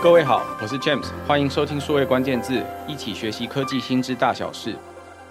各位好，我是 James，欢迎收听数位关键字，一起学习科技新知大小事。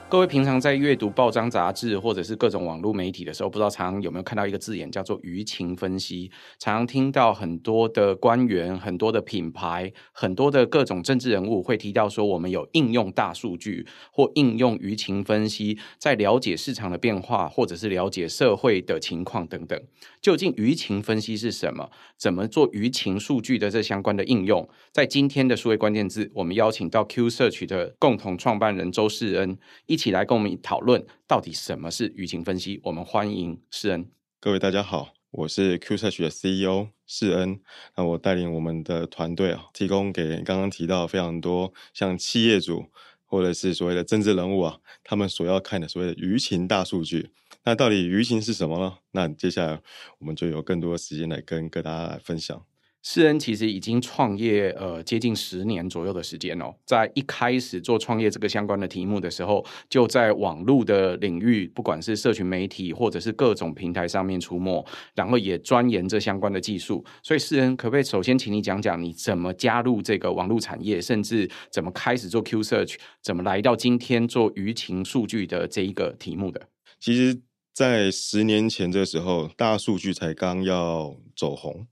各位平常在阅读报章杂志或者是各种网络媒体的时候，不知道常常有没有看到一个字眼叫做舆情分析？常常听到很多的官员、很多的品牌、很多的各种政治人物会提到说，我们有应用大数据或应用舆情分析，在了解市场的变化，或者是了解社会的情况等等。究竟舆情分析是什么？怎么做舆情数据的这相关的应用？在今天的数位关键字，我们邀请到 Q Search 的共同创办人周世恩一。一起来跟我们讨论到底什么是舆情分析。我们欢迎世恩。各位大家好，我是 QSearch 的 CEO 世恩。那我带领我们的团队啊，提供给刚刚提到非常多像企业主或者是所谓的政治人物啊，他们所要看的所谓的舆情大数据。那到底舆情是什么呢？那接下来我们就有更多时间来跟各大家来分享。世恩其实已经创业呃接近十年左右的时间哦，在一开始做创业这个相关的题目的时候，就在网络的领域，不管是社群媒体或者是各种平台上面出没，然后也钻研这相关的技术。所以世恩可不可以首先请你讲讲你怎么加入这个网络产业，甚至怎么开始做 Q Search，怎么来到今天做舆情数据的这一个题目的？其实，在十年前这时候，大数据才刚要走红。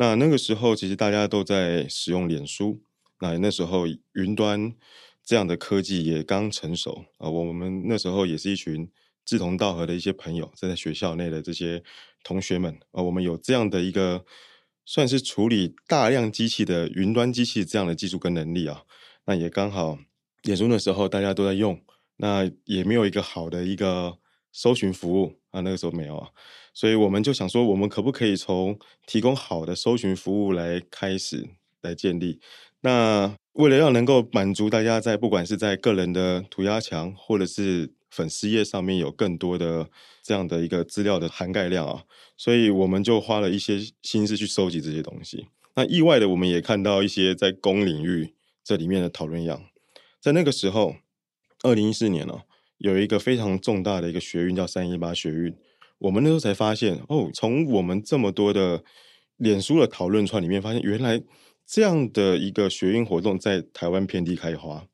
那那个时候，其实大家都在使用脸书。那那时候，云端这样的科技也刚成熟啊。我们那时候也是一群志同道合的一些朋友，在学校内的这些同学们啊，我们有这样的一个算是处理大量机器的云端机器这样的技术跟能力啊。那也刚好，脸书那时候大家都在用，那也没有一个好的一个搜寻服务啊，那个时候没有啊。所以我们就想说，我们可不可以从提供好的搜寻服务来开始来建立？那为了要能够满足大家在不管是在个人的涂鸦墙或者是粉丝页上面有更多的这样的一个资料的涵盖量啊，所以我们就花了一些心思去收集这些东西。那意外的，我们也看到一些在公领域这里面的讨论样。在那个时候，二零一四年哦，有一个非常重大的一个学运叫三一八学运。我们那时候才发现，哦，从我们这么多的脸书的讨论串里面发现，原来这样的一个学运活动在台湾遍地开花。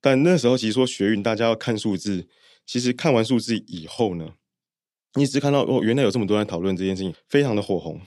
但那时候其实说学运，大家要看数字，其实看完数字以后呢，你只看到哦，原来有这么多人讨论这件事情，非常的火红。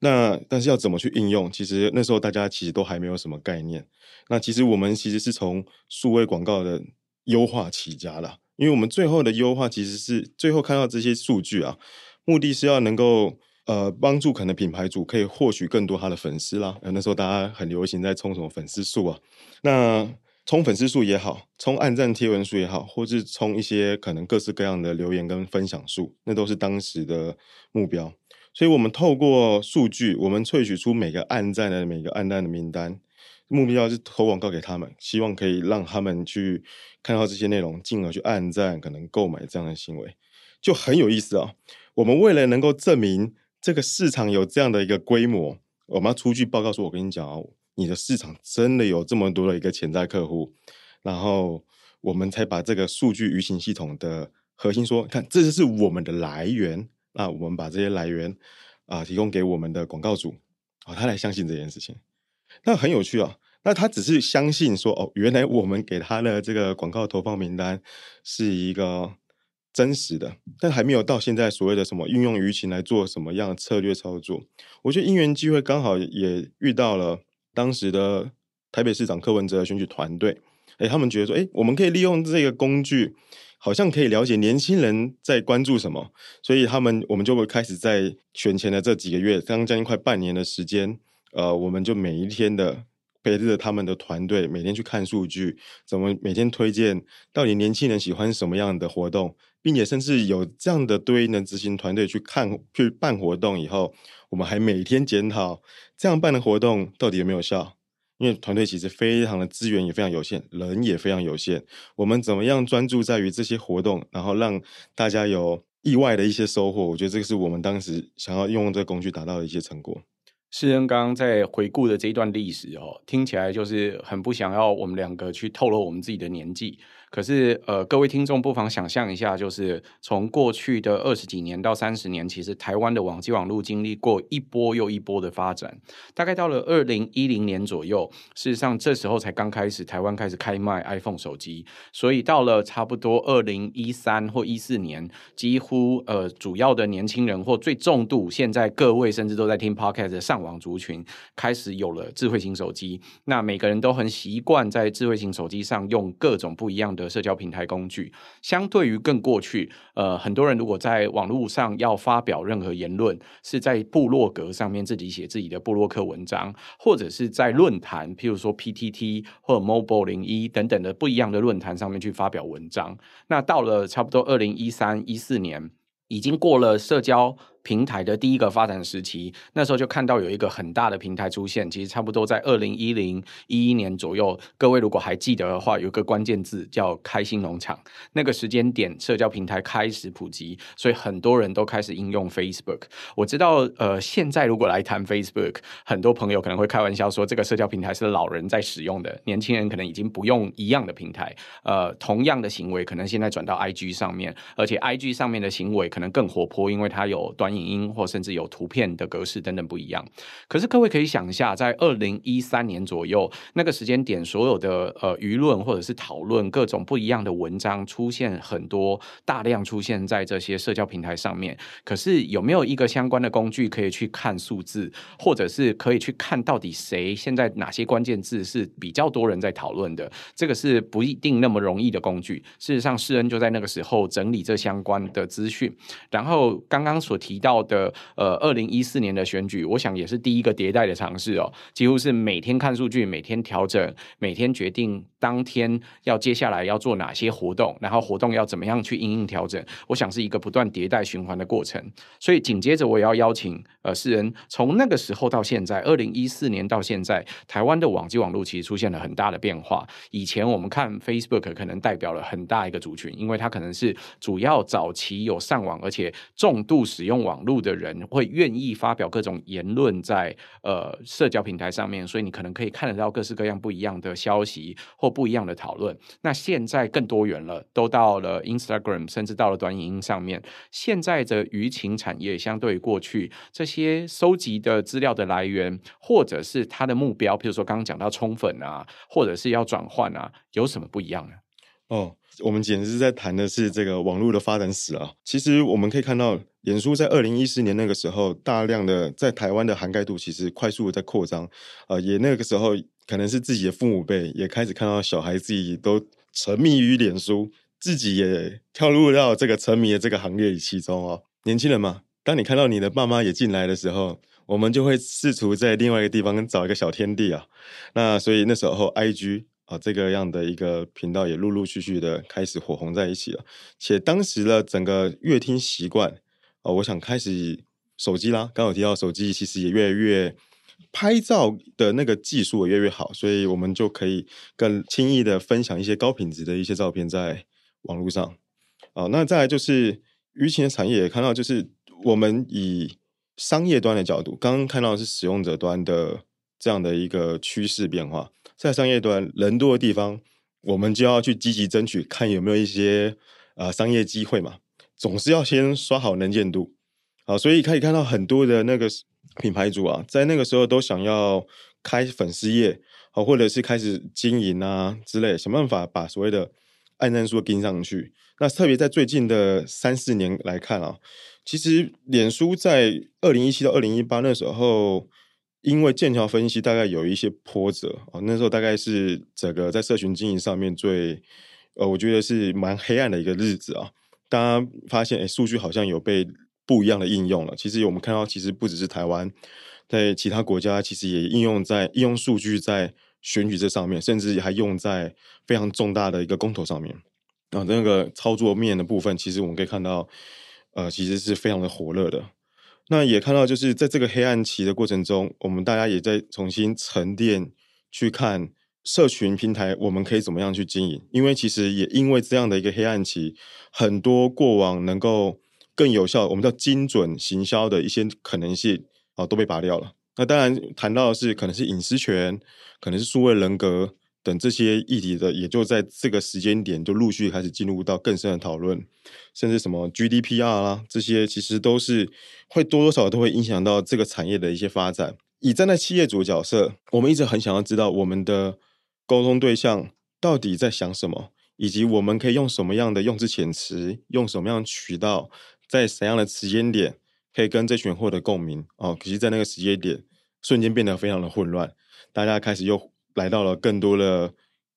那但是要怎么去应用，其实那时候大家其实都还没有什么概念。那其实我们其实是从数位广告的优化起家的。因为我们最后的优化其实是最后看到这些数据啊，目的是要能够呃帮助可能品牌主可以获取更多他的粉丝啦。那时候大家很流行在冲什么粉丝数啊，那冲粉丝数也好，冲按赞贴文数也好，或是冲一些可能各式各样的留言跟分享数，那都是当时的目标。所以我们透过数据，我们萃取出每个按赞的每个按赞的名单。目标是投广告给他们，希望可以让他们去看到这些内容，进而去按赞，可能购买这样的行为，就很有意思啊、哦。我们为了能够证明这个市场有这样的一个规模，我们要出具报告说：“我跟你讲哦，你的市场真的有这么多的一个潜在客户。”然后我们才把这个数据舆情系统的核心说：“看，这就是我们的来源。”那我们把这些来源啊、提供给我们的广告主啊、哦，他来相信这件事情。那很有趣啊！那他只是相信说，哦，原来我们给他的这个广告投放名单是一个真实的，但还没有到现在所谓的什么运用舆情来做什么样的策略操作。我觉得因缘机会刚好也遇到了当时的台北市长柯文哲的选举团队，哎，他们觉得说，哎，我们可以利用这个工具，好像可以了解年轻人在关注什么，所以他们我们就会开始在选前的这几个月，刚将近快半年的时间。呃，我们就每一天的陪着他们的团队，每天去看数据，怎么每天推荐到底年轻人喜欢什么样的活动，并且甚至有这样的对应的执行团队去看去办活动以后，我们还每天检讨这样办的活动到底有没有效。因为团队其实非常的资源也非常有限，人也非常有限，我们怎么样专注在于这些活动，然后让大家有意外的一些收获？我觉得这个是我们当时想要用这个工具达到的一些成果。世恩刚刚在回顾的这一段历史哦，听起来就是很不想要我们两个去透露我们自己的年纪。可是呃，各位听众不妨想象一下，就是从过去的二十几年到三十年，其实台湾的网际网路经历过一波又一波的发展。大概到了二零一零年左右，事实上这时候才刚开始，台湾开始开卖 iPhone 手机。所以到了差不多二零一三或一四年，几乎呃主要的年轻人或最重度，现在各位甚至都在听 Podcast 的上网族群，开始有了智慧型手机。那每个人都很习惯在智慧型手机上用各种不一样的社交平台工具。相对于更过去，呃，很多人如果在网络上要发表任何言论，是在部落格上面自己写自己的部落客文章，或者是在论坛，譬如说 PTT 或者 Mobile 零一等等的不一样的论坛上面去发表文章。那到了差不多二零一三一四年，已经过了社交。平台的第一个发展时期，那时候就看到有一个很大的平台出现，其实差不多在二零一零一一年左右。各位如果还记得的话，有个关键字叫“开心农场”。那个时间点，社交平台开始普及，所以很多人都开始应用 Facebook。我知道，呃，现在如果来谈 Facebook，很多朋友可能会开玩笑说，这个社交平台是老人在使用的，年轻人可能已经不用一样的平台。呃，同样的行为，可能现在转到 IG 上面，而且 IG 上面的行为可能更活泼，因为它有短。影音或甚至有图片的格式等等不一样，可是各位可以想一下，在二零一三年左右那个时间点，所有的呃舆论或者是讨论各种不一样的文章出现很多，大量出现在这些社交平台上面。可是有没有一个相关的工具可以去看数字，或者是可以去看到底谁现在哪些关键字是比较多人在讨论的？这个是不一定那么容易的工具。事实上，世恩就在那个时候整理这相关的资讯，然后刚刚所提到。到的呃，二零一四年的选举，我想也是第一个迭代的尝试哦，几乎是每天看数据，每天调整，每天决定当天要接下来要做哪些活动，然后活动要怎么样去应应调整。我想是一个不断迭代循环的过程。所以紧接着我也要邀请呃世人，从那个时候到现在，二零一四年到现在，台湾的网际网络其实出现了很大的变化。以前我们看 Facebook 可能代表了很大一个族群，因为它可能是主要早期有上网，而且重度使用网。网络的人会愿意发表各种言论在呃社交平台上面，所以你可能可以看得到各式各样不一样的消息或不一样的讨论。那现在更多元了，都到了 Instagram，甚至到了短影音上面。现在的舆情产业相对于过去这些收集的资料的来源，或者是它的目标，譬如说刚刚讲到宠粉啊，或者是要转换啊，有什么不一样呢？哦，我们简直是在谈的是这个网络的发展史啊。其实我们可以看到，脸书在二零一四年那个时候，大量的在台湾的涵盖度其实快速的在扩张。呃，也那个时候可能是自己的父母辈也开始看到小孩自己都沉迷于脸书，自己也跳入到这个沉迷的这个行列其中哦。年轻人嘛，当你看到你的爸妈也进来的时候，我们就会试图在另外一个地方找一个小天地啊。那所以那时候 IG。啊，这个样的一个频道也陆陆续续的开始火红在一起了，且当时的整个阅听习惯啊，我想开始手机啦，刚有提到手机其实也越来越拍照的那个技术也越来越好，所以我们就可以更轻易的分享一些高品质的一些照片在网络上。啊，那再来就是舆情的产业也看到，就是我们以商业端的角度，刚刚看到的是使用者端的这样的一个趋势变化。在商业端人多的地方，我们就要去积极争取，看有没有一些呃商业机会嘛。总是要先刷好能见度，好，所以可以看到很多的那个品牌主啊，在那个时候都想要开粉丝页，好，或者是开始经营啊之类，想办法把所谓的按赞数跟上去。那特别在最近的三四年来看啊，其实脸书在二零一七到二零一八那时候。因为剑桥分析大概有一些波折啊，那时候大概是整个在社群经营上面最，呃，我觉得是蛮黑暗的一个日子啊。大家发现，哎，数据好像有被不一样的应用了。其实我们看到，其实不只是台湾，在其他国家其实也应用在应用数据在选举这上面，甚至还用在非常重大的一个公投上面啊。那个操作面的部分，其实我们可以看到，呃，其实是非常的火热的。那也看到，就是在这个黑暗期的过程中，我们大家也在重新沉淀，去看社群平台，我们可以怎么样去经营？因为其实也因为这样的一个黑暗期，很多过往能够更有效，我们叫精准行销的一些可能性啊，都被拔掉了。那当然谈到的是可能是隐私权，可能是数位人格等这些议题的，也就在这个时间点就陆续开始进入到更深的讨论，甚至什么 GDPR 啦，这些其实都是会多多少少都会影响到这个产业的一些发展。以站在企业主角色，我们一直很想要知道我们的沟通对象到底在想什么，以及我们可以用什么样的用字遣词，用什么样渠道，在怎样的时间点可以跟这群人获得共鸣哦。可是，在那个时间点，瞬间变得非常的混乱，大家开始又。来到了更多的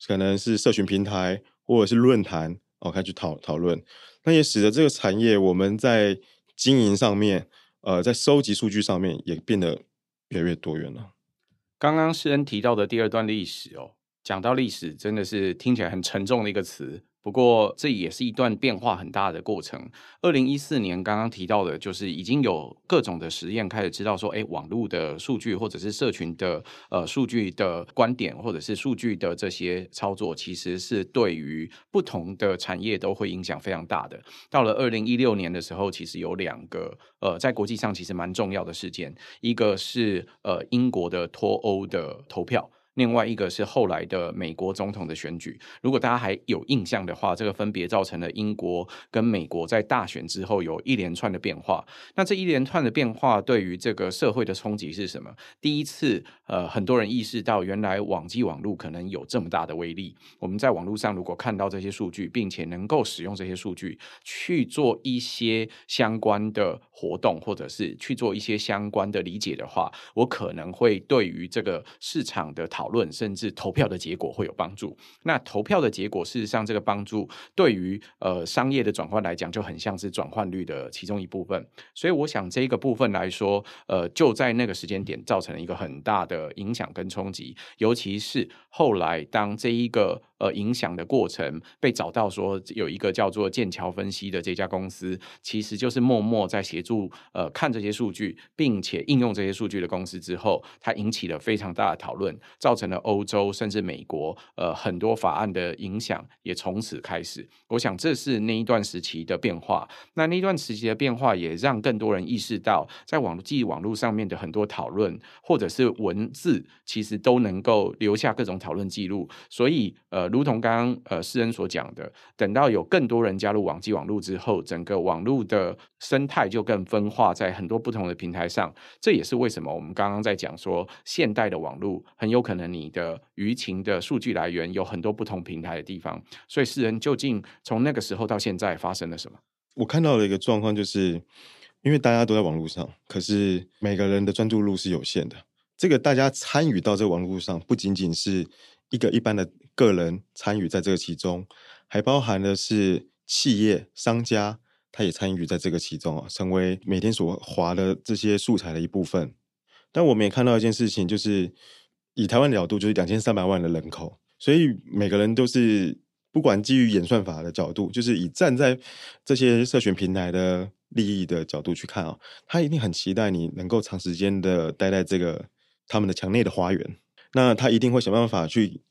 可能是社群平台或者是论坛哦，开始讨讨论，那也使得这个产业我们在经营上面，呃，在收集数据上面也变得越来越多元了。刚刚诗恩提到的第二段历史哦，讲到历史真的是听起来很沉重的一个词。不过，这也是一段变化很大的过程。二零一四年刚刚提到的，就是已经有各种的实验开始知道说，哎，网络的数据或者是社群的呃数据的观点，或者是数据的这些操作，其实是对于不同的产业都会影响非常大的。到了二零一六年的时候，其实有两个呃，在国际上其实蛮重要的事件，一个是呃英国的脱欧的投票。另外一个是后来的美国总统的选举，如果大家还有印象的话，这个分别造成了英国跟美国在大选之后有一连串的变化。那这一连串的变化对于这个社会的冲击是什么？第一次，呃，很多人意识到原来网际网路可能有这么大的威力。我们在网络上如果看到这些数据，并且能够使用这些数据去做一些相关的活动，或者是去做一些相关的理解的话，我可能会对于这个市场的讨论甚至投票的结果会有帮助。那投票的结果，事实上这个帮助对于呃商业的转换来讲，就很像是转换率的其中一部分。所以我想这个部分来说，呃，就在那个时间点造成了一个很大的影响跟冲击。尤其是后来当这一个呃影响的过程被找到说有一个叫做剑桥分析的这家公司，其实就是默默在协助呃看这些数据，并且应用这些数据的公司之后，它引起了非常大的讨论，造成了欧洲甚至美国呃很多法案的影响也从此开始。我想这是那一段时期的变化。那那一段时期的变化也让更多人意识到，在网际网络上面的很多讨论或者是文字，其实都能够留下各种讨论记录。所以呃。如同刚刚呃士恩所讲的，等到有更多人加入网际网路之后，整个网路的生态就更分化在很多不同的平台上。这也是为什么我们刚刚在讲说，现代的网路很有可能你的舆情的数据来源有很多不同平台的地方。所以士恩究竟从那个时候到现在发生了什么？我看到的一个状况就是，因为大家都在网络上，可是每个人的专注度是有限的。这个大家参与到这个网络上，不仅仅是一个一般的。个人参与在这个其中，还包含的是企业、商家，他也参与在这个其中啊，成为每天所划的这些素材的一部分。但我们也看到一件事情，就是以台湾的角度，就是两千三百万的人口，所以每个人都是不管基于演算法的角度，就是以站在这些社群平台的利益的角度去看啊，他一定很期待你能够长时间的待在这个他们的墙内的花园，那他一定会想办法去。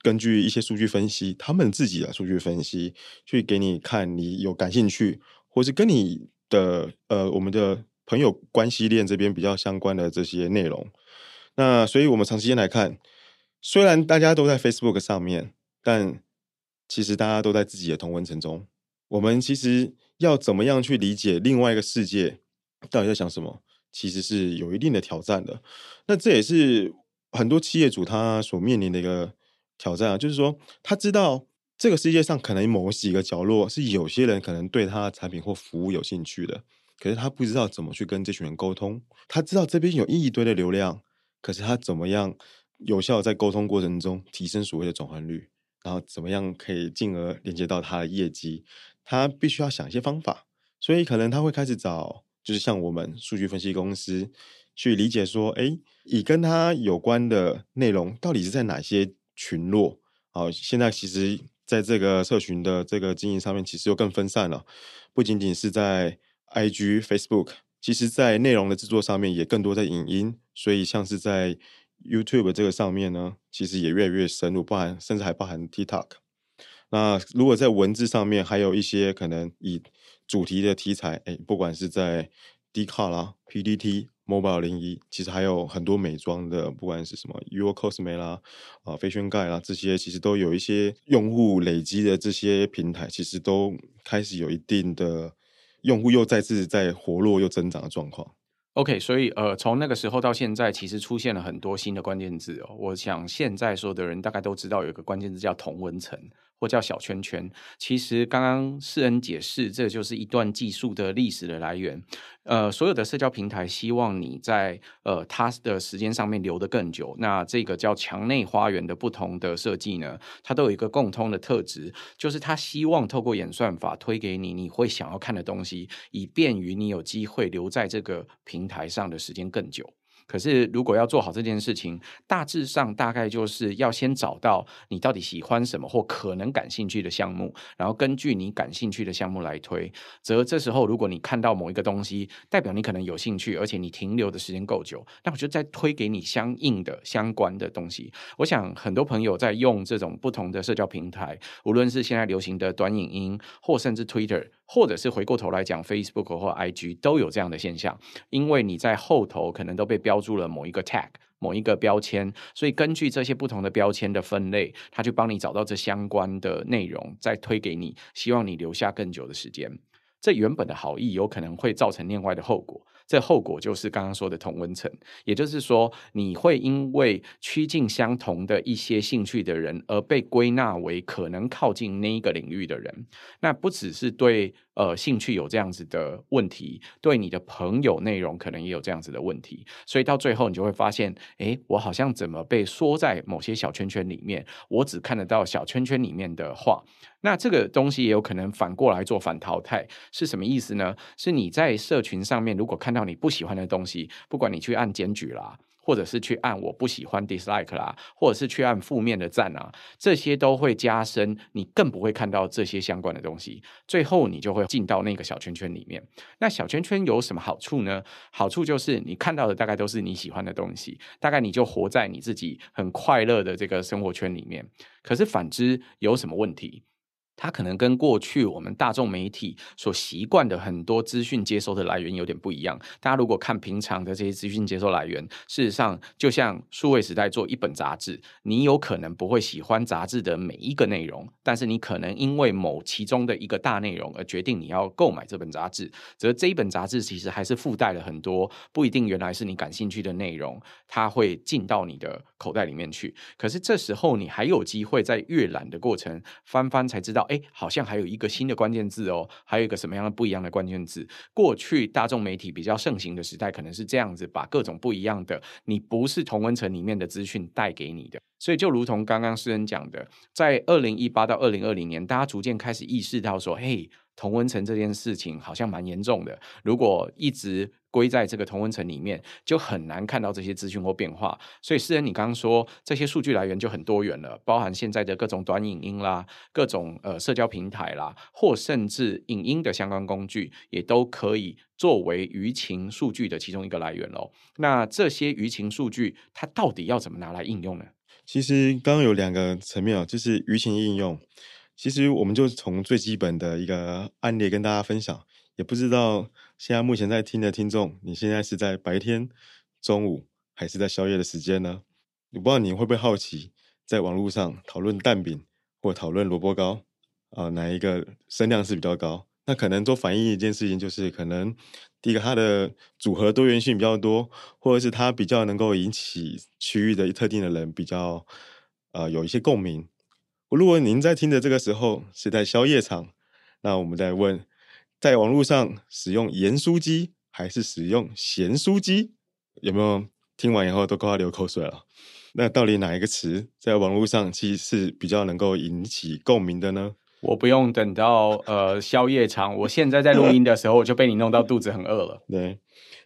根据一些数据分析，他们自己的数据分析，去给你看你有感兴趣，或是跟你的呃我们的朋友关系链这边比较相关的这些内容。那所以我们长时间来看，虽然大家都在 Facebook 上面，但其实大家都在自己的同温层中。我们其实要怎么样去理解另外一个世界到底在想什么，其实是有一定的挑战的。那这也是很多企业主他所面临的一个。挑战啊，就是说，他知道这个世界上可能某几个角落是有些人可能对他的产品或服务有兴趣的，可是他不知道怎么去跟这群人沟通。他知道这边有一堆的流量，可是他怎么样有效在沟通过程中提升所谓的转换率，然后怎么样可以进而连接到他的业绩？他必须要想一些方法，所以可能他会开始找，就是像我们数据分析公司去理解说，哎，以跟他有关的内容到底是在哪些？群落，好，现在其实在这个社群的这个经营上面，其实又更分散了。不仅仅是在 IG、Facebook，其实在内容的制作上面也更多在影音。所以像是在 YouTube 这个上面呢，其实也越来越深入，包含甚至还包含 TikTok。那如果在文字上面，还有一些可能以主题的题材，哎，不管是在 d c a r 啦、P D T、Mobile 零一，其实还有很多美妆的，不管是什么 YourCosme 啦、啊飞炫盖啦，这些其实都有一些用户累积的这些平台，其实都开始有一定的用户又再次在活络又增长的状况。OK，所以呃，从那个时候到现在，其实出现了很多新的关键字哦。我想现在所有的人大概都知道有一个关键字叫同温层。或叫小圈圈，其实刚刚世恩解释，这就是一段技术的历史的来源。呃，所有的社交平台希望你在呃它的时间上面留得更久。那这个叫墙内花园的不同的设计呢，它都有一个共通的特质，就是它希望透过演算法推给你你会想要看的东西，以便于你有机会留在这个平台上的时间更久。可是，如果要做好这件事情，大致上大概就是要先找到你到底喜欢什么或可能感兴趣的项目，然后根据你感兴趣的项目来推。则这时候，如果你看到某一个东西，代表你可能有兴趣，而且你停留的时间够久，那我就再推给你相应的相关的东西。我想很多朋友在用这种不同的社交平台，无论是现在流行的短影音，或甚至 Twitter。或者是回过头来讲，Facebook 或 IG 都有这样的现象，因为你在后头可能都被标注了某一个 tag、某一个标签，所以根据这些不同的标签的分类，它就帮你找到这相关的内容，再推给你，希望你留下更久的时间。这原本的好意有可能会造成另外的后果。这后果就是刚刚说的同温层，也就是说，你会因为趋近相同的一些兴趣的人，而被归纳为可能靠近那一个领域的人。那不只是对呃兴趣有这样子的问题，对你的朋友内容可能也有这样子的问题。所以到最后，你就会发现，诶，我好像怎么被缩在某些小圈圈里面，我只看得到小圈圈里面的话。那这个东西也有可能反过来做反淘汰，是什么意思呢？是你在社群上面如果看到你不喜欢的东西，不管你去按检举啦，或者是去按我不喜欢 dislike 啦，或者是去按负面的赞啊，这些都会加深你更不会看到这些相关的东西，最后你就会进到那个小圈圈里面。那小圈圈有什么好处呢？好处就是你看到的大概都是你喜欢的东西，大概你就活在你自己很快乐的这个生活圈里面。可是反之有什么问题？它可能跟过去我们大众媒体所习惯的很多资讯接收的来源有点不一样。大家如果看平常的这些资讯接收来源，事实上就像数位时代做一本杂志，你有可能不会喜欢杂志的每一个内容，但是你可能因为某其中的一个大内容而决定你要购买这本杂志。则这一本杂志其实还是附带了很多不一定原来是你感兴趣的内容，它会进到你的口袋里面去。可是这时候你还有机会在阅览的过程翻翻才知道。哎，好像还有一个新的关键字哦，还有一个什么样的不一样的关键字？过去大众媒体比较盛行的时代，可能是这样子，把各种不一样的，你不是同温层里面的资讯带给你的。所以就如同刚刚诗人讲的，在二零一八到二零二零年，大家逐渐开始意识到说，嘿。同温层这件事情好像蛮严重的，如果一直归在这个同温层里面，就很难看到这些资讯或变化。所以，诗恩，你刚刚说这些数据来源就很多元了，包含现在的各种短影音啦、各种呃社交平台啦，或甚至影音的相关工具，也都可以作为舆情数据的其中一个来源喽。那这些舆情数据，它到底要怎么拿来应用呢？其实刚刚有两个层面啊，就是舆情应用。其实我们就从最基本的一个案例跟大家分享，也不知道现在目前在听的听众，你现在是在白天、中午还是在宵夜的时间呢？我不知道你会不会好奇，在网络上讨论蛋饼或讨论萝卜糕啊、哪一个声量是比较高？那可能都反映一件事情，就是可能第一个它的组合多元性比较多，或者是它比较能够引起区域的特定的人比较呃有一些共鸣。如果您在听的这个时候是在宵夜场，那我们再问，在网络上使用盐酥鸡还是使用咸酥鸡？有没有听完以后都快要流口水了？那到底哪一个词在网络上其实是比较能够引起共鸣的呢？我不用等到呃宵夜场，我现在在录音的时候我就被你弄到肚子很饿了。对，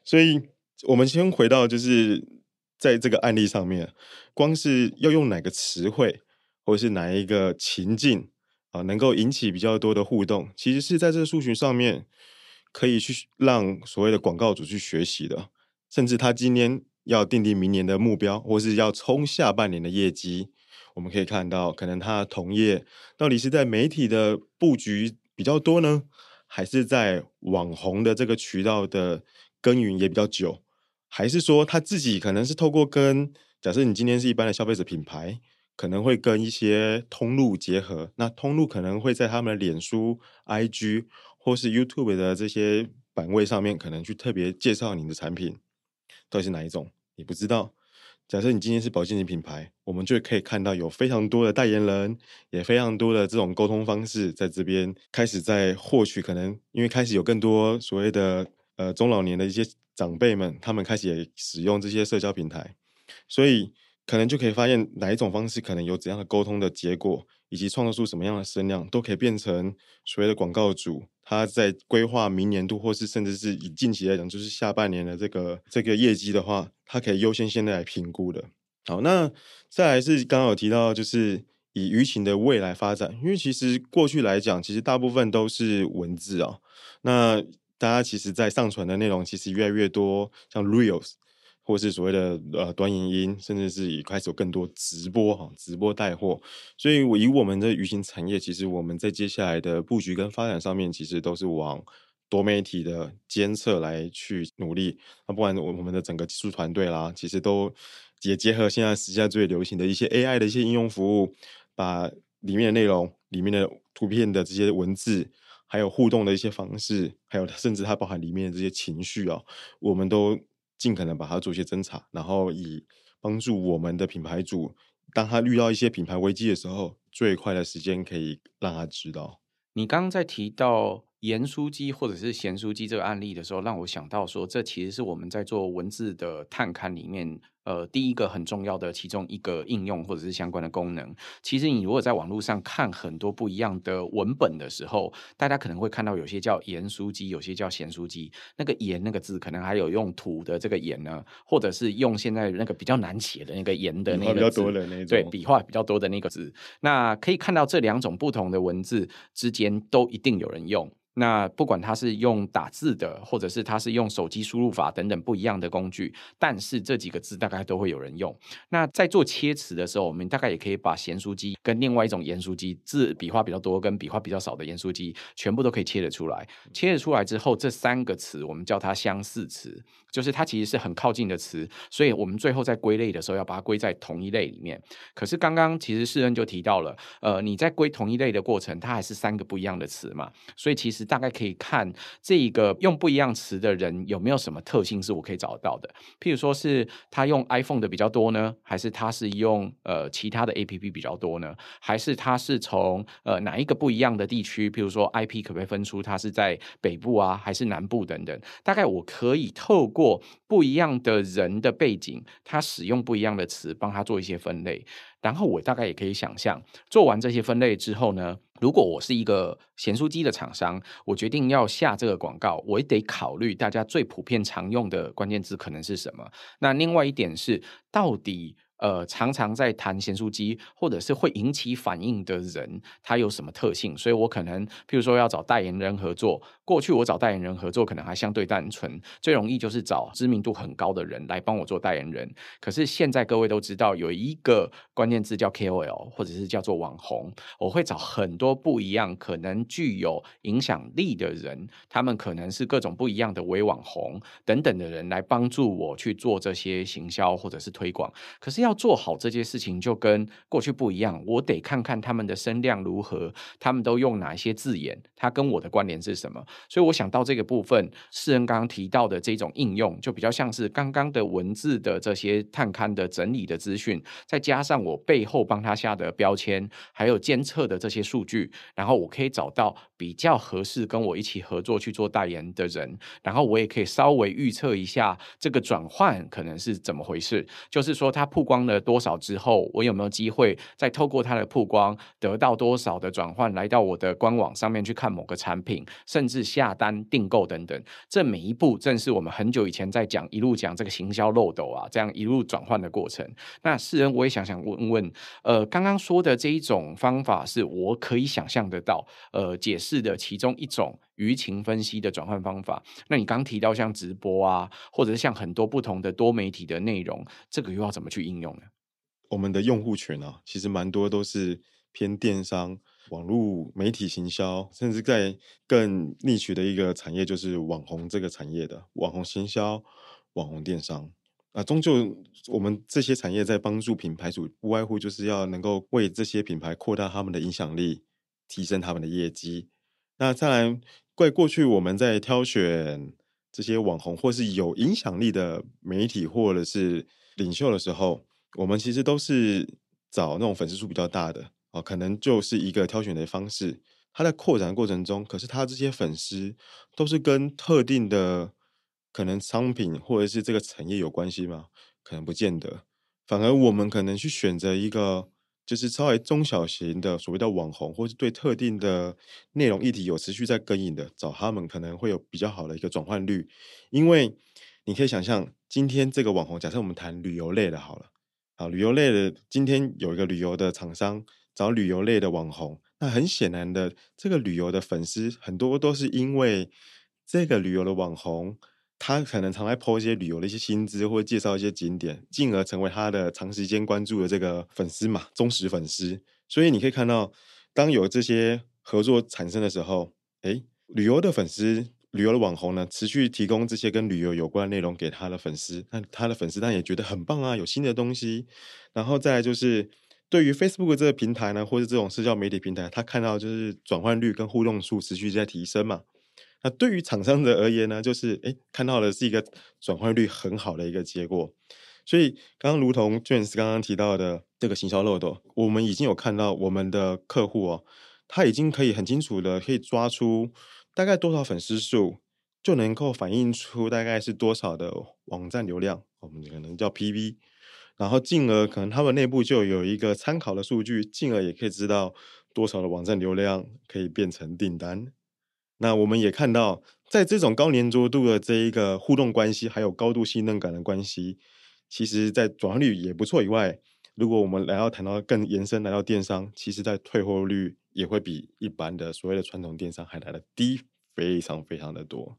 所以我们先回到就是在这个案例上面，光是要用哪个词汇？或是哪一个情境啊，能够引起比较多的互动，其实是在这个数据上面可以去让所谓的广告主去学习的。甚至他今天要订定明年的目标，或是要冲下半年的业绩，我们可以看到，可能他的同业到底是在媒体的布局比较多呢，还是在网红的这个渠道的耕耘也比较久，还是说他自己可能是透过跟假设你今天是一般的消费者品牌，可能会跟一些通路结合，那通路可能会在他们的脸书、IG 或是 YouTube 的这些版位上面，可能去特别介绍你的产品，到底是哪一种，你不知道。假设你今天是保健品品牌，我们就可以看到有非常多的代言人，也非常多的这种沟通方式，在这边开始在获取，可能因为开始有更多所谓的呃中老年的一些长辈们，他们开始也使用这些社交平台，所以可能就可以发现哪一种方式可能有怎样的沟通的结果，以及创造出什么样的声量，都可以变成所谓的广告主。他在规划明年度，或是甚至是以近期来讲，就是下半年的这个这个业绩的话，他可以优先现在来评估的。好，那再来是刚刚有提到，就是以舆情的未来发展，因为其实过去来讲，其实大部分都是文字啊、那大家其实，在上传的内容其实越来越多，像 Reels。或是所谓的呃短影音，甚至是以开始有更多直播哈，直播带货。所以，我以我们的舆情产业，其实我们在接下来的布局跟发展上面，其实都是往多媒体的监测来去努力。那不管我们的整个技术团队啦，其实都也结合现在时下最流行的一些 AI 的一些应用服务，把里面的内容、里面的图片的这些文字，还有互动的一些方式，还有甚至它包含里面的这些情绪啊，我们都。尽可能把它做一些侦查，然后以帮助我们的品牌主，当他遇到一些品牌危机的时候，最快的时间可以让他知道。你刚刚在提到盐酥鸡或者是咸酥鸡这个案例的时候，让我想到说，这其实是我们在做文字的探勘里面。呃，第一个很重要的其中一个应用或者是相关的功能，其实你如果在网络上看很多不一样的文本的时候，大家可能会看到有些叫盐酥鸡，有些叫咸酥鸡。那个盐那个字，可能还有用土的这个盐呢，或者是用现在那个比较难写的那个盐的那个字，对，笔画比较多的那个字。那可以看到这两种不同的文字之间都一定有人用。那不管它是用打字的，或者是它是用手机输入法等等不一样的工具，但是这几个字大概都会有人用。那在做切词的时候，我们大概也可以把咸酥鸡跟另外一种盐酥鸡字笔画比较多跟笔画比较少的盐酥鸡全部都可以切得出来。切得出来之后，这三个词我们叫它相似词，就是它其实是很靠近的词，所以我们最后在归类的时候要把它归在同一类里面。可是刚刚其实世恩就提到了，呃，你在归同一类的过程，它还是三个不一样的词嘛，所以其实。大概可以看这一个用不一样词的人有没有什么特性是我可以找得到的。譬如说是他用 iPhone 的比较多呢，还是它是用呃其他的 APP 比较多呢？还是它是从呃哪一个不一样的地区？譬如说 IP 可不可以分出它是在北部啊，还是南部等等？大概我可以透过不一样的人的背景，他使用不一样的词，帮他做一些分类。然后我大概也可以想象，做完这些分类之后呢，如果我是一个咸酥鸡的厂商，我决定要下这个广告，我也得考虑大家最普遍常用的关键字可能是什么。那另外一点是，到底。呃，常常在谈咸酥鸡，或者是会引起反应的人，他有什么特性？所以我可能，譬如说要找代言人合作，过去我找代言人合作可能还相对单纯，最容易就是找知名度很高的人来帮我做代言人。可是现在各位都知道，有一个关键字叫 KOL，或者是叫做网红，我会找很多不一样、可能具有影响力的人，他们可能是各种不一样的微网红等等的人来帮助我去做这些行销或者是推广。可是要做好这件事情就跟过去不一样，我得看看他们的声量如何，他们都用哪些字眼，它跟我的关联是什么。所以我想到这个部分，世人刚刚提到的这种应用，就比较像是刚刚的文字的这些探勘的整理的资讯，再加上我背后帮他下的标签，还有监测的这些数据，然后我可以找到比较合适跟我一起合作去做代言的人，然后我也可以稍微预测一下这个转换可能是怎么回事，就是说他曝光。光了多少之后，我有没有机会再透过它的曝光，得到多少的转换，来到我的官网上面去看某个产品，甚至下单订购等等。这每一步正是我们很久以前在讲，一路讲这个行销漏斗啊，这样一路转换的过程。那世人，我也想想问问，呃，刚刚说的这一种方法，是我可以想象得到，呃，解释的其中一种。舆情分析的转换方法，那你刚提到像直播啊，或者是像很多不同的多媒体的内容，这个又要怎么去应用呢？我们的用户群啊，其实蛮多都是偏电商、网络媒体行销，甚至在更 niche 的一个产业，就是网红这个产业的网红行销、网红电商啊。终究我们这些产业在帮助品牌主，不外乎就是要能够为这些品牌扩大他们的影响力，提升他们的业绩。那再来，怪过去我们在挑选这些网红或是有影响力的媒体或者是领袖的时候，我们其实都是找那种粉丝数比较大的哦，可能就是一个挑选的方式。它在扩展过程中，可是它这些粉丝都是跟特定的可能商品或者是这个产业有关系吗？可能不见得。反而我们可能去选择一个就是稍微中小型的所谓的网红，或是对特定的内容议题有持续在跟进的，找他们可能会有比较好的一个转换率。因为你可以想象，今天这个网红，假设我们谈旅游类的好了，好，旅游类的今天有一个旅游的厂商找旅游类的网红。那很显然的，这个旅游的粉丝很多都是因为这个旅游的网红，他可能常来 po 一些旅游的一些新知，或者介绍一些景点，进而成为他的长时间关注的这个粉丝嘛，忠实粉丝。所以你可以看到，当有这些合作产生的时候，诶，旅游的粉丝、旅游的网红呢，持续提供这些跟旅游有关的内容给他的粉丝，那他的粉丝当然也觉得很棒啊，有新的东西。然后再来就是。对于 Facebook 这个平台呢，或者这种社交媒体平台，他看到就是转换率跟互动数持续在提升嘛。那对于厂商的而言呢，就是诶看到的是一个转换率很好的一个结果。所以刚刚如同 James 刚刚提到的这个行销漏斗，我们已经有看到我们的客户哦，他已经可以很清楚的可以抓出大概多少粉丝数，就能够反映出大概是多少的网站流量，我们可能叫 PV。然后进而可能他们内部就有一个参考的数据，进而也可以知道多少的网站流量可以变成订单。那我们也看到，在这种高粘着度的这一个互动关系，还有高度信任感的关系，其实在转化率也不错以外，如果我们来到谈到更延伸来到电商，其实在退货率也会比一般的所谓的传统电商还来的低，非常非常的多。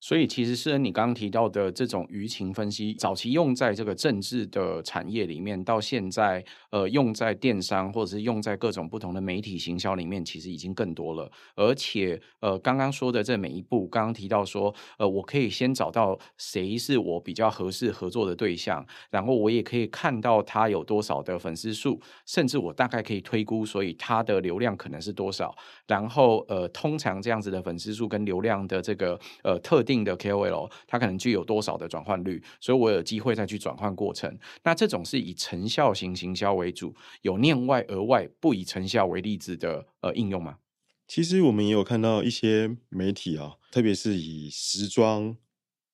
所以，其实是你刚刚提到的这种舆情分析，早期用在这个政治的产业里面，到现在，呃，用在电商或者是用在各种不同的媒体行销里面，其实已经更多了。而且，呃，刚刚说的这每一步，刚刚提到说，呃，我可以先找到谁是我比较合适合作的对象，然后我也可以看到他有多少的粉丝数，甚至我大概可以推估，所以他的流量可能是多少。然后，呃，通常这样子的粉丝数跟流量的这个呃特定的 KOL，它可能具有多少的转换率，所以我有机会再去转换过程。那这种是以成效型行销为主，有念外额外不以成效为例子的呃应用吗？其实我们也有看到一些媒体啊，特别是以时装、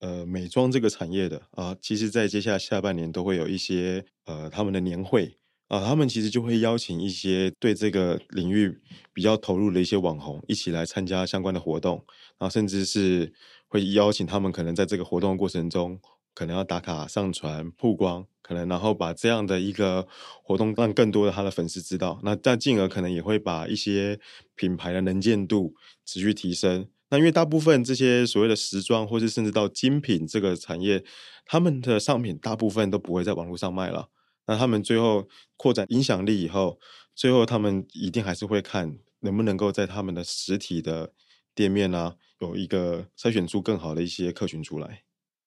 呃美妆这个产业的啊，其实在接下来下半年都会有一些呃他们的年会。啊，他们其实就会邀请一些对这个领域比较投入的一些网红一起来参加相关的活动，然后甚至是会邀请他们，可能在这个活动过程中，可能要打卡、上传、曝光，可能然后把这样的一个活动让更多的他的粉丝知道，那但进而可能也会把一些品牌的能见度持续提升。那因为大部分这些所谓的时装，或是甚至到精品这个产业，他们的商品大部分都不会在网络上卖了。那他们最后扩展影响力以后，最后他们一定还是会看能不能够在他们的实体的店面啊，有一个筛选出更好的一些客群出来。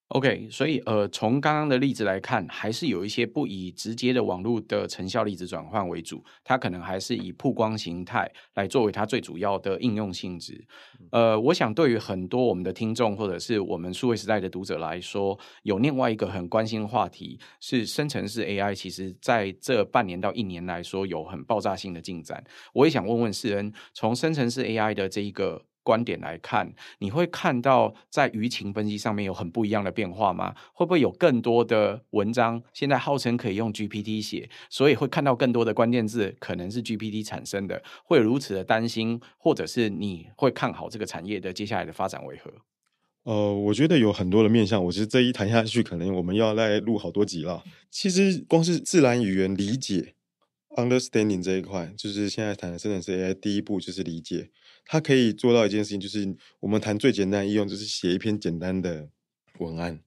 OK，所以呃，从刚刚的例子来看，还是有一些不以直接的网络的成效例子转换为主，它可能还是以曝光形态来作为它最主要的应用性质。呃，我想对于很多我们的听众或者是我们数位时代的读者来说，有另外一个很关心的话题是生成式 AI，其实在这半年到一年来说有很爆炸性的进展。我也想问问世恩，从生成式 AI 的这一个。观点来看，你会看到在舆情分析上面有很不一样的变化吗？会不会有更多的文章现在号称可以用 GPT 写，所以会看到更多的关键字可能是 GPT 产生的？会如此的担心，或者是你会看好这个产业的接下来的发展为何？呃，我觉得有很多的面向，我觉得这一谈下去，可能我们要来录好多集了。其实光是自然语言理解 （understanding） 这一块，就是现在谈的生成式 AI 第一步就是理解。它可以做到一件事情，就是我们谈最简单的应用，就是写一篇简单的文案。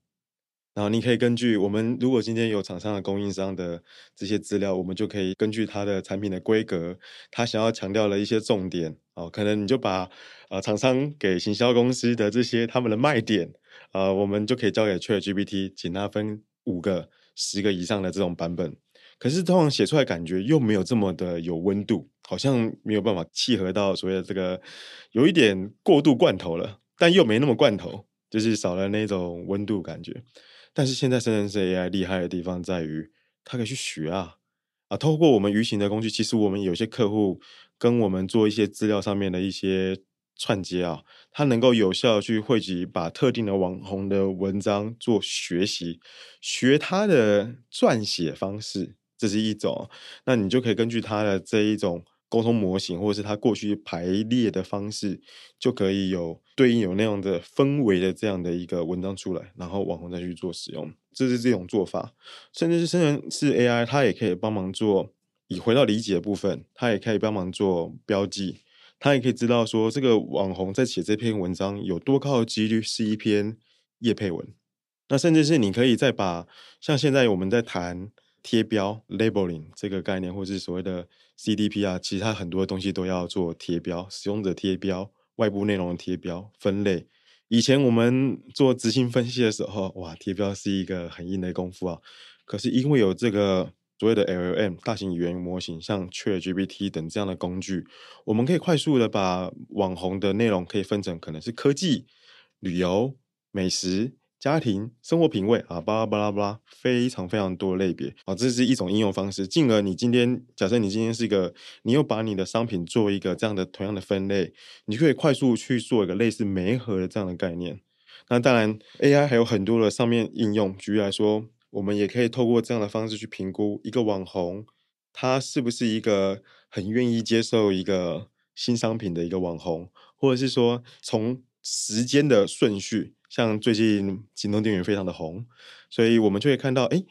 然后你可以根据我们如果今天有厂商的供应商的这些资料，我们就可以根据它的产品的规格，他想要强调的一些重点哦，可能你就把呃厂商给行销公司的这些他们的卖点，呃，我们就可以交给 ChatGPT，请他分五个、十个以上的这种版本。可是通常写出来感觉又没有这么的有温度，好像没有办法契合到所谓的这个有一点过度罐头了，但又没那么罐头，就是少了那种温度感觉。但是现在生成式 AI 厉害的地方在于，它可以去学啊啊！透过我们舆情的工具，其实我们有些客户跟我们做一些资料上面的一些串接啊，它能够有效去汇集，把特定的网红的文章做学习，学它的撰写方式，这是一种。那你就可以根据他的这一种。沟通模型，或者是他过去排列的方式，就可以有对应有那样的氛围的这样的一个文章出来，然后网红再去做使用，这是这种做法。甚至是生成式 AI，它也可以帮忙做，以回到理解的部分，它也可以帮忙做标记，它也可以知道说这个网红在写这篇文章有多高的几率是一篇业配文。那甚至是你可以再把像现在我们在谈。贴标 labeling 这个概念，或是所谓的 CDP 啊，其实它很多东西都要做贴标，使用者贴标、外部内容的贴标、分类。以前我们做执行分析的时候，哇，贴标是一个很硬的功夫啊。可是因为有这个所谓的 LLM 大型语言模型，像 ChatGPT 等这样的工具，我们可以快速的把网红的内容可以分成可能是科技、旅游、美食。家庭生活品味啊，巴拉巴拉巴拉，非常非常多类别啊，这是一种应用方式。进而你今天假设你今天是一个，你又把你的商品做一个这样的同样的分类，你可以快速去做一个类似媒合的这样的概念。那当然，AI 还有很多的上面应用。举例来说，我们也可以透过这样的方式去评估一个网红，他是不是一个很愿意接受一个新商品的一个网红，或者是说从时间的顺序。像最近京东电源非常的红，所以我们就会看到，哎，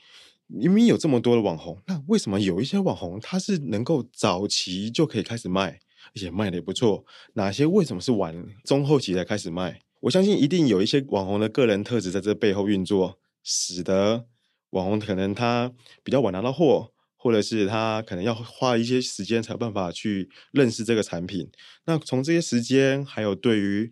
明明有这么多的网红，那为什么有一些网红他是能够早期就可以开始卖，而且卖的也不错？哪些为什么是晚中后期才开始卖？我相信一定有一些网红的个人特质在这背后运作，使得网红可能他比较晚拿到货，或者是他可能要花一些时间才有办法去认识这个产品。那从这些时间还有对于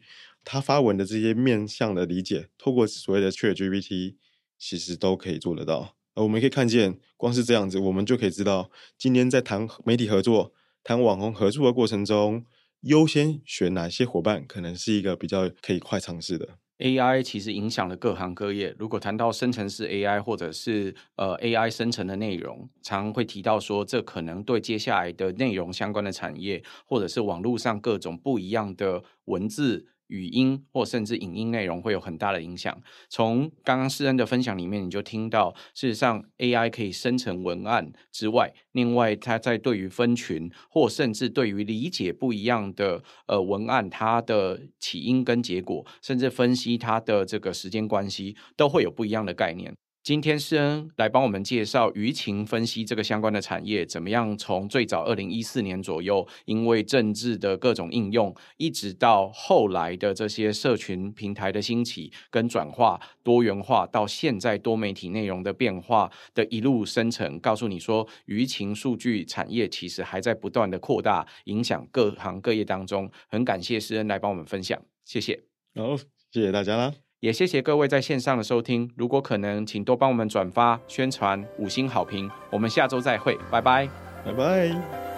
他发文的这些面向的理解，透过所谓的 ChatGPT，其实都可以做得到。而我们可以看见，光是这样子，我们就可以知道，今天在谈媒体合作、谈网红合作的过程中，优先选哪些伙伴，可能是一个比较可以快尝试的。AI 其实影响了各行各业。如果谈到生成式 AI，或者是呃 AI 生成的内容，常常会提到说，这可能对接下来的内容相关的产业，或者是网络上各种不一样的文字。语音或甚至影音内容会有很大的影响。从刚刚诗恩的分享里面，你就听到，事实上 AI 可以生成文案之外，另外它在对于分群或甚至对于理解不一样的呃文案，它的起因跟结果，甚至分析它的这个时间关系，都会有不一样的概念。今天施恩来帮我们介绍舆情分析这个相关的产业，怎么样从最早二零一四年左右，因为政治的各种应用，一直到后来的这些社群平台的兴起跟转化、多元化，到现在多媒体内容的变化的一路生成，告诉你说，舆情数据产业其实还在不断的扩大，影响各行各业当中。很感谢施恩来帮我们分享，谢谢。好，谢谢大家啦。也谢谢各位在线上的收听，如果可能，请多帮我们转发、宣传、五星好评。我们下周再会，拜拜，拜拜。